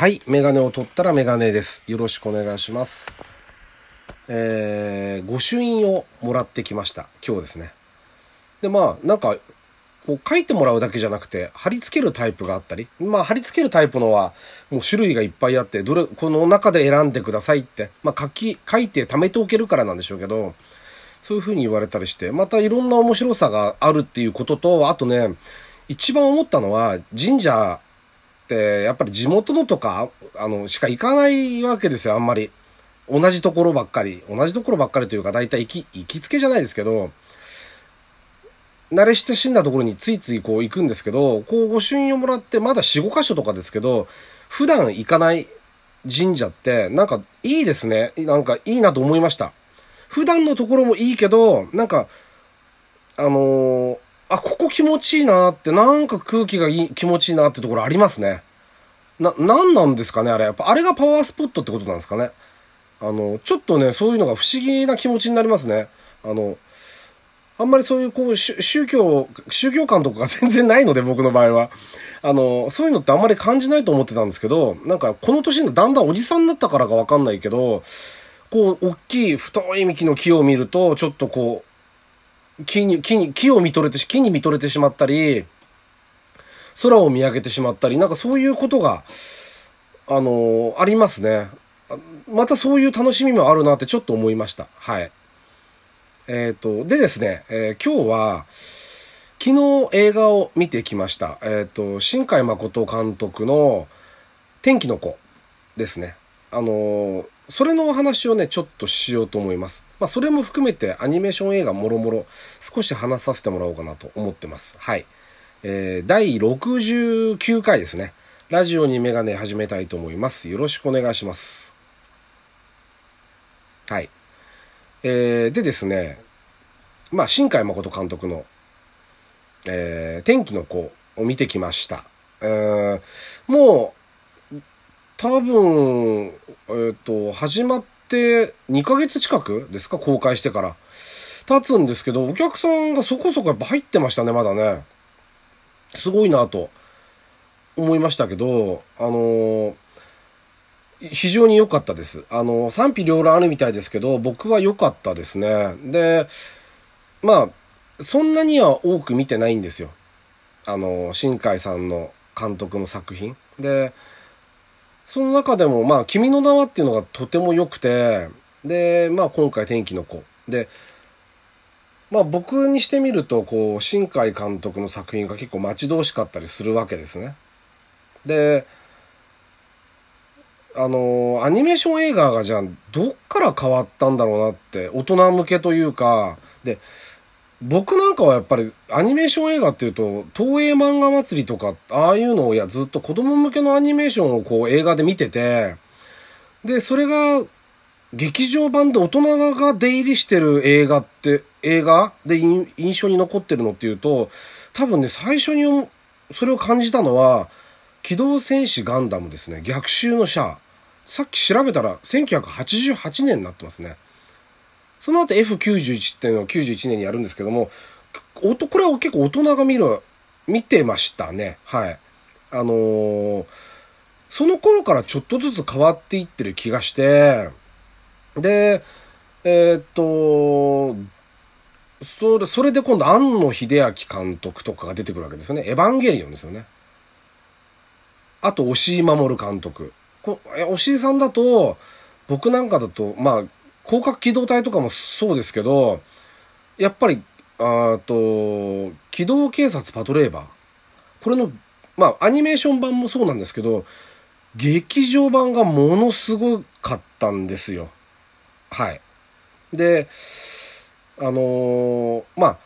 はい。メガネを取ったらメガネです。よろしくお願いします。えー、御朱印をもらってきました。今日ですね。で、まあ、なんか、こう書いてもらうだけじゃなくて、貼り付けるタイプがあったり、まあ、貼り付けるタイプのは、もう種類がいっぱいあって、どれ、この中で選んでくださいって、まあ、書き、書いて貯めておけるからなんでしょうけど、そういう風に言われたりして、またいろんな面白さがあるっていうことと、あとね、一番思ったのは、神社、やっぱり地元のとか、あの、しか行かないわけですよ、あんまり。同じところばっかり。同じところばっかりというか、だいたい行き、行きつけじゃないですけど、慣れ親しんだところについついこう行くんですけど、こう御朱印をもらって、まだ4、5箇所とかですけど、普段行かない神社って、なんかいいですね。なんかいいなと思いました。普段のところもいいけど、なんか、あのーあ、ここ気持ちいいなって、なんか空気がいい、気持ちいいなってところありますね。な、なんなんですかねあれ。やっぱ、あれがパワースポットってことなんですかね。あの、ちょっとね、そういうのが不思議な気持ちになりますね。あの、あんまりそういう、こう、宗教、宗教観とかが 全然ないので、僕の場合は。あの、そういうのってあんまり感じないと思ってたんですけど、なんか、この年のだんだんおじさんになったからかわかんないけど、こう、大きい太い幹の木を見ると、ちょっとこう、木に、木に、木を見とれてし、木に見とれてしまったり、空を見上げてしまったり、なんかそういうことが、あのありますね。またそういう楽しみもあるなってちょっと思いました。はい。えっ、と、でですね、えー今日は、昨日映画を見てきました。えっ、と、新海誠監督の天気の子ですね。あのそれのお話をね、ちょっとしようと思います。まあ、それも含めてアニメーション映画もろもろ少し話させてもらおうかなと思ってます。はい。えー、第69回ですね。ラジオにメガネ始めたいと思います。よろしくお願いします。はい。えー、でですね、まあ、新海誠監督の、えー、天気の子を見てきました。うーもう、多分、えっ、と、始まっって2ヶ月近くですか？公開してから。経つんですけど、お客さんがそこそこやっぱ入ってましたね、まだね。すごいなと思いましたけど、あの非常に良かったです。あの、賛否両論あるみたいですけど、僕は良かったですね。で、まあ、そんなには多く見てないんですよ。あの、新海さんの監督の作品。で、その中でも、まあ、君の名はっていうのがとても良くて、で、まあ、今回天気の子。で、まあ、僕にしてみると、こう、新海監督の作品が結構待ち遠しかったりするわけですね。で、あの、アニメーション映画がじゃあ、どっから変わったんだろうなって、大人向けというか、で、僕なんかはやっぱりアニメーション映画っていうと、東映漫画祭りとか、ああいうのをいやずっと子供向けのアニメーションをこう映画で見てて、で、それが劇場版で大人が出入りしてる映画って、映画で印印象に残ってるのっていうと、多分ね、最初にそれを感じたのは、機動戦士ガンダムですね。逆襲のシャア。さっき調べたら1988年になってますね。その後 F91 っていうのを91年にやるんですけども、おとこれは結構大人が見る、見てましたね。はい。あのーその頃からちょっとずつ変わっていってる気がして、で、えーっと、それ、それで今度、庵野秀明監督とかが出てくるわけですよね。エヴァンゲリオンですよね。あと、押井守監督。こ押井さんだと、僕なんかだと、まあ、広角機動隊とかもそうですけど、やっぱり、あーと、機動警察パトレーバー。これの、まあ、アニメーション版もそうなんですけど、劇場版がものすごかったんですよ。はい。で、あのーまあ、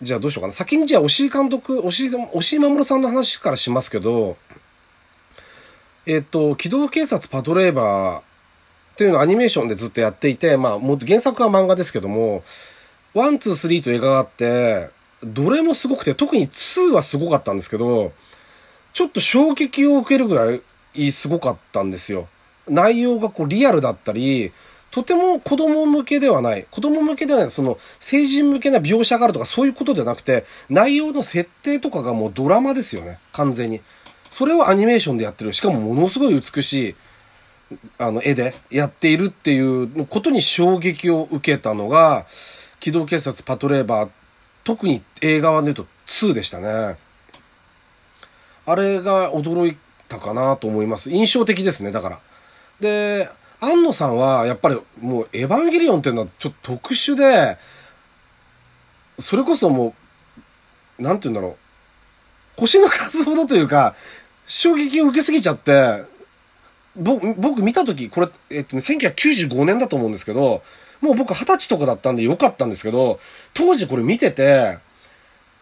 じゃあどうしようかな。先にじゃあ、押井監督、押井、押井守さんの話からしますけど、えっと、機動警察パトレイバーっていうのをアニメーションでずっとやっていて、まあ、もっと原作は漫画ですけども、 one, two, three と映画があって、どれもすごくて、特に2はすごかったんですけど、ちょっと衝撃を受けるぐらいすごかったんですよ。内容がこうリアルだったり、とても子供向けではない。子供向けではない。その、成人向けな描写があるとかそういうことではなくて、内容の設定とかがもうドラマですよね。完全に。それをアニメーションでやってる。しかもものすごい美しい、あの、絵でやっているっていうことに衝撃を受けたのが、機動警察パトレーバー、特に映画版で言うと2でしたね。あれが驚いたかなと思います。印象的ですね、だから。で、安野さんは、やっぱりもう、エヴァンゲリオンっていうのはちょっと特殊で、それこそもう、なんて言うんだろう。星の数ほどというか、衝撃を受けすぎちゃって、僕、僕見たとき、これ、えっとね、1995年だと思うんですけど、もう僕二十歳とかだったんでよかったんですけど、当時これ見てて、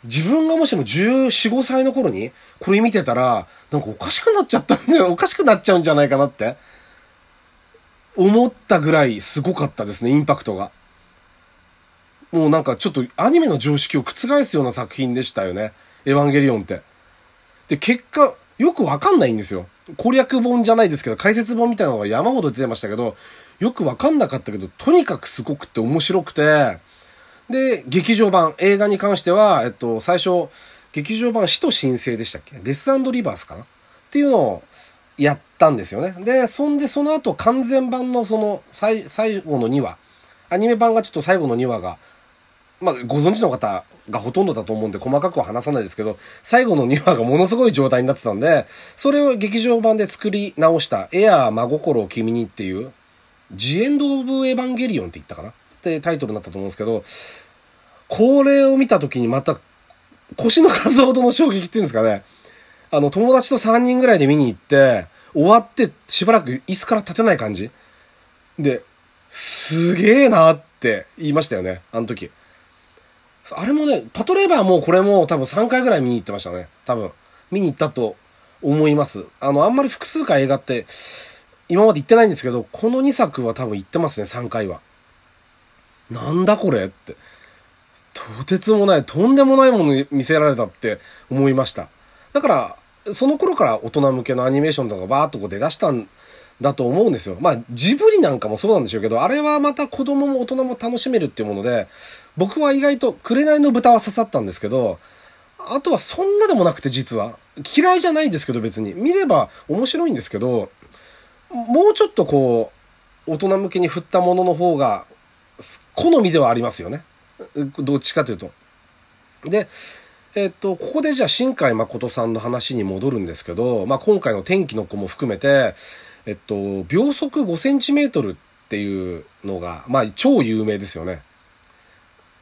自分がもしも14、5歳の頃に、これ見てたら、なんかおかしくなっちゃったんだよ。おかしくなっちゃうんじゃないかなって。思ったぐらいすごかったですね、インパクトが。もうなんかちょっとアニメの常識を覆すような作品でしたよね。エヴァンゲリオンって。で、結果、よくわかんないんですよ。攻略本じゃないですけど、解説本みたいなのが山ほど出てましたけど、よくわかんなかったけど、とにかくすごくて面白くて、で、劇場版、映画に関しては、えっと、最初、劇場版死と神聖でしたっけ？デスリバースかな？っていうのをやったんですよね。で、そんでその後完全版のその最、最後の2話、アニメ版がちょっと最後の2話が、まあ、ご存知の方がほとんどだと思うんで細かくは話さないですけど、最後の2話がものすごい状態になってたんで、それを劇場版で作り直したエアー真心を君にっていう、ジエンド・オブ・エヴァンゲリオンって言ったかな？ってタイトルになったと思うんですけど、これを見た時にまた腰の数ほどの衝撃っていうんですかね。あの、友達と3人ぐらいで見に行って、終わってしばらく椅子から立てない感じで、すげえなって言いましたよね、あの時。あれもね、パトレーバーもこれも多分3回ぐらい見に行ってましたね。多分。見に行ったと思います。あの、あんまり複数回映画って、今まで行ってないんですけど、この2作は多分行ってますね、3回は。なんだこれって。とてつもない、とんでもないもの見せられたって思いました。だから、その頃から大人向けのアニメーションとかバーっとこう出だしたんだと思うんですよ。まあ、ジブリなんかもそうなんでしょうけど、あれはまた子供も大人も楽しめるっていうもので、僕は意外と紅の豚は刺さったんですけど、あとはそんなでもなくて実は、嫌いじゃないんですけど別に、見れば面白いんですけど、もうちょっとこう、大人向けに振ったものの方が、好みではありますよね。どっちかというと。で、えっと、ここでじゃあ新海誠さんの話に戻るんですけど、まあ、今回の天気の子も含めて、えっと、秒速5センチメートルっていうのが、まあ、超有名ですよね。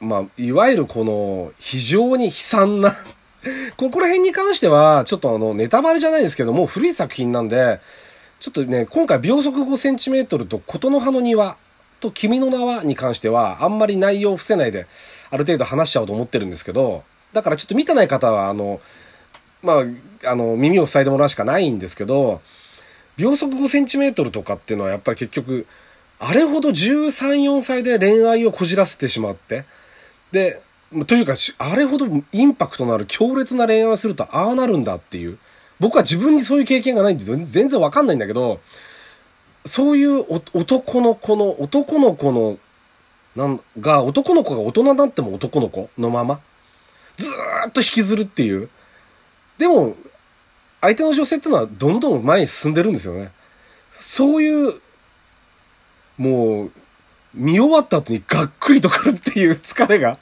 まあ、いわゆるこの、非常に悲惨なここら辺に関しては、ちょっとあの、ネタバレじゃないですけども、古い作品なんで、ちょっとね、今回秒速5センチメートルと琴の葉の庭と君の名はに関しては、あんまり内容を伏せないで、ある程度話しちゃおうと思ってるんですけど、だからちょっと見てない方は、あの、まあ、あの、耳を塞いでもらうしかないんですけど、秒速5センチメートルとかっていうのはやっぱり結局、あれほど13、4歳で恋愛をこじらせてしまって、で、というか、あれほどインパクトのある強烈な恋愛をするとああなるんだっていう。僕は自分にそういう経験がないんで全然わかんないんだけど、そういう男の子の、男の子の、なんが、男の子が大人になっても男の子のまま、ずーっと引きずるっていう。でも、相手の女性ってのはどんどん前に進んでるんですよね。そういう、もう、見終わった後にがっくりとくるっていう疲れが。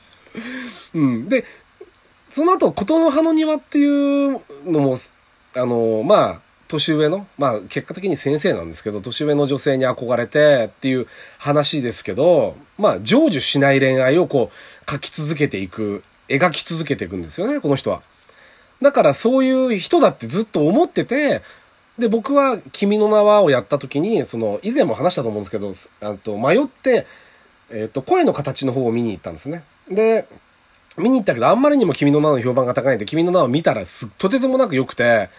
うん。で、その後、琴の葉の庭っていうのも、あの、まあ、年上の、まあ結果的に先生なんですけど、年上の女性に憧れてっていう話ですけど、まあ成就しない恋愛をこう書き続けていく、描き続けていくんですよね、この人は。だからそういう人だってずっと思ってて、で、僕は君の名はをやった時に、その、以前も話したと思うんですけど、あと迷って、えっ、と、声の形の方を見に行ったんですね。で、見に行ったけど、あんまりにも君の名の評判が高いんで、君の名を見たらす、とてつもなく良くて、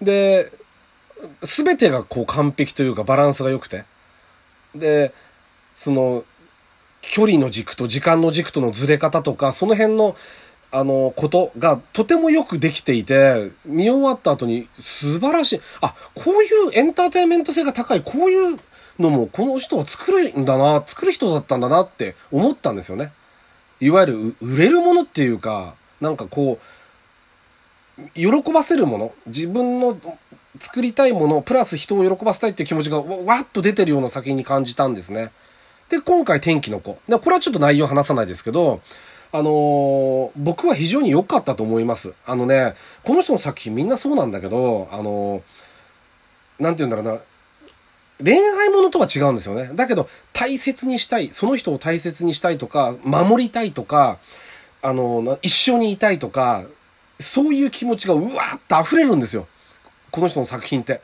で、すべてがこう完璧というかバランスが良くて。で、その、距離の軸と時間の軸とのずれ方とか、その辺の、あの、ことがとてもよくできていて、見終わった後に素晴らしい。あ、こういうエンターテインメント性が高い、こういうのもこの人は作るんだな、作る人だったんだなって思ったんですよね。いわゆる売れるものっていうか、なんかこう、喜ばせるもの、自分の作りたいもの、プラス人を喜ばせたいっていう気持ちがわわっと出てるような作品に感じたんですね。で、今回天気の子。で、これはちょっと内容話さないですけど、あのー僕は非常に良かったと思います。あのね、この人の作品みんなそうなんだけど、あのーなんて言うんだろうな、恋愛ものとは違うんですよね。だけど、大切にしたい、その人を大切にしたいとか、守りたいとか、あの、な一緒にいたいとか、そういう気持ちがうわーっと溢れるんですよ。この人の作品って。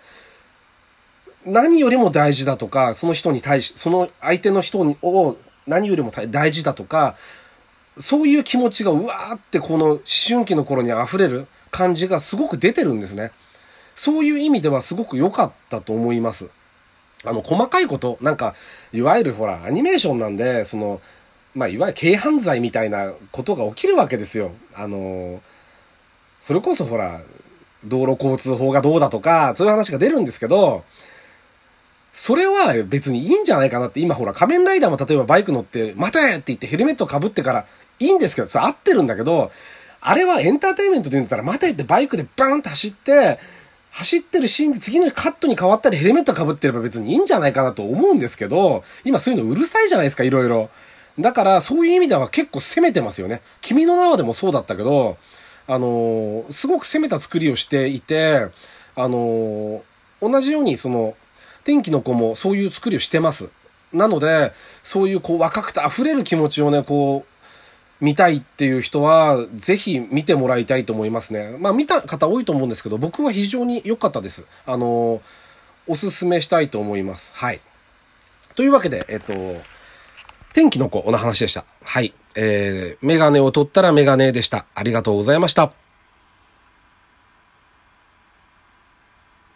何よりも大事だとか、その人に対し、その相手の人を何よりも大事だとか、そういう気持ちがうわーってこの思春期の頃に溢れる感じがすごく出てるんですね。そういう意味ではすごく良かったと思います。あの、細かいこと、なんか、いわゆるほら、アニメーションなんで、その、まあ、いわゆる軽犯罪みたいなことが起きるわけですよ。あの、それこそほら、道路交通法がどうだとか、そういう話が出るんですけど、それは別にいいんじゃないかなって、今ほら仮面ライダーも例えばバイク乗って、待てって言ってヘルメット被ってからいいんですけど、それ合ってるんだけど、あれはエンターテインメントで言うんだったら、待てってバイクでバーンって走って、走ってるシーンで次のカットに変わったりヘルメット被ってれば別にいいんじゃないかなと思うんですけど、今そういうのうるさいじゃないですか、いろいろ。だからそういう意味では結構攻めてますよね。君の名はでもそうだったけど、あのーすごく攻めた作りをしていて、あのー同じようにその、天気の子もそういう作りをしてます。なので、そういうこう若くて溢れる気持ちをね、こう、見たいっていう人は、ぜひ見てもらいたいと思いますね。まあ見た方多いと思うんですけど、僕は非常に良かったです。あのおすすめしたいと思います。はい。というわけで、えっと、天気の子の話でした。はい。えー、メガネを取ったらメガネでした。ありがとうございました。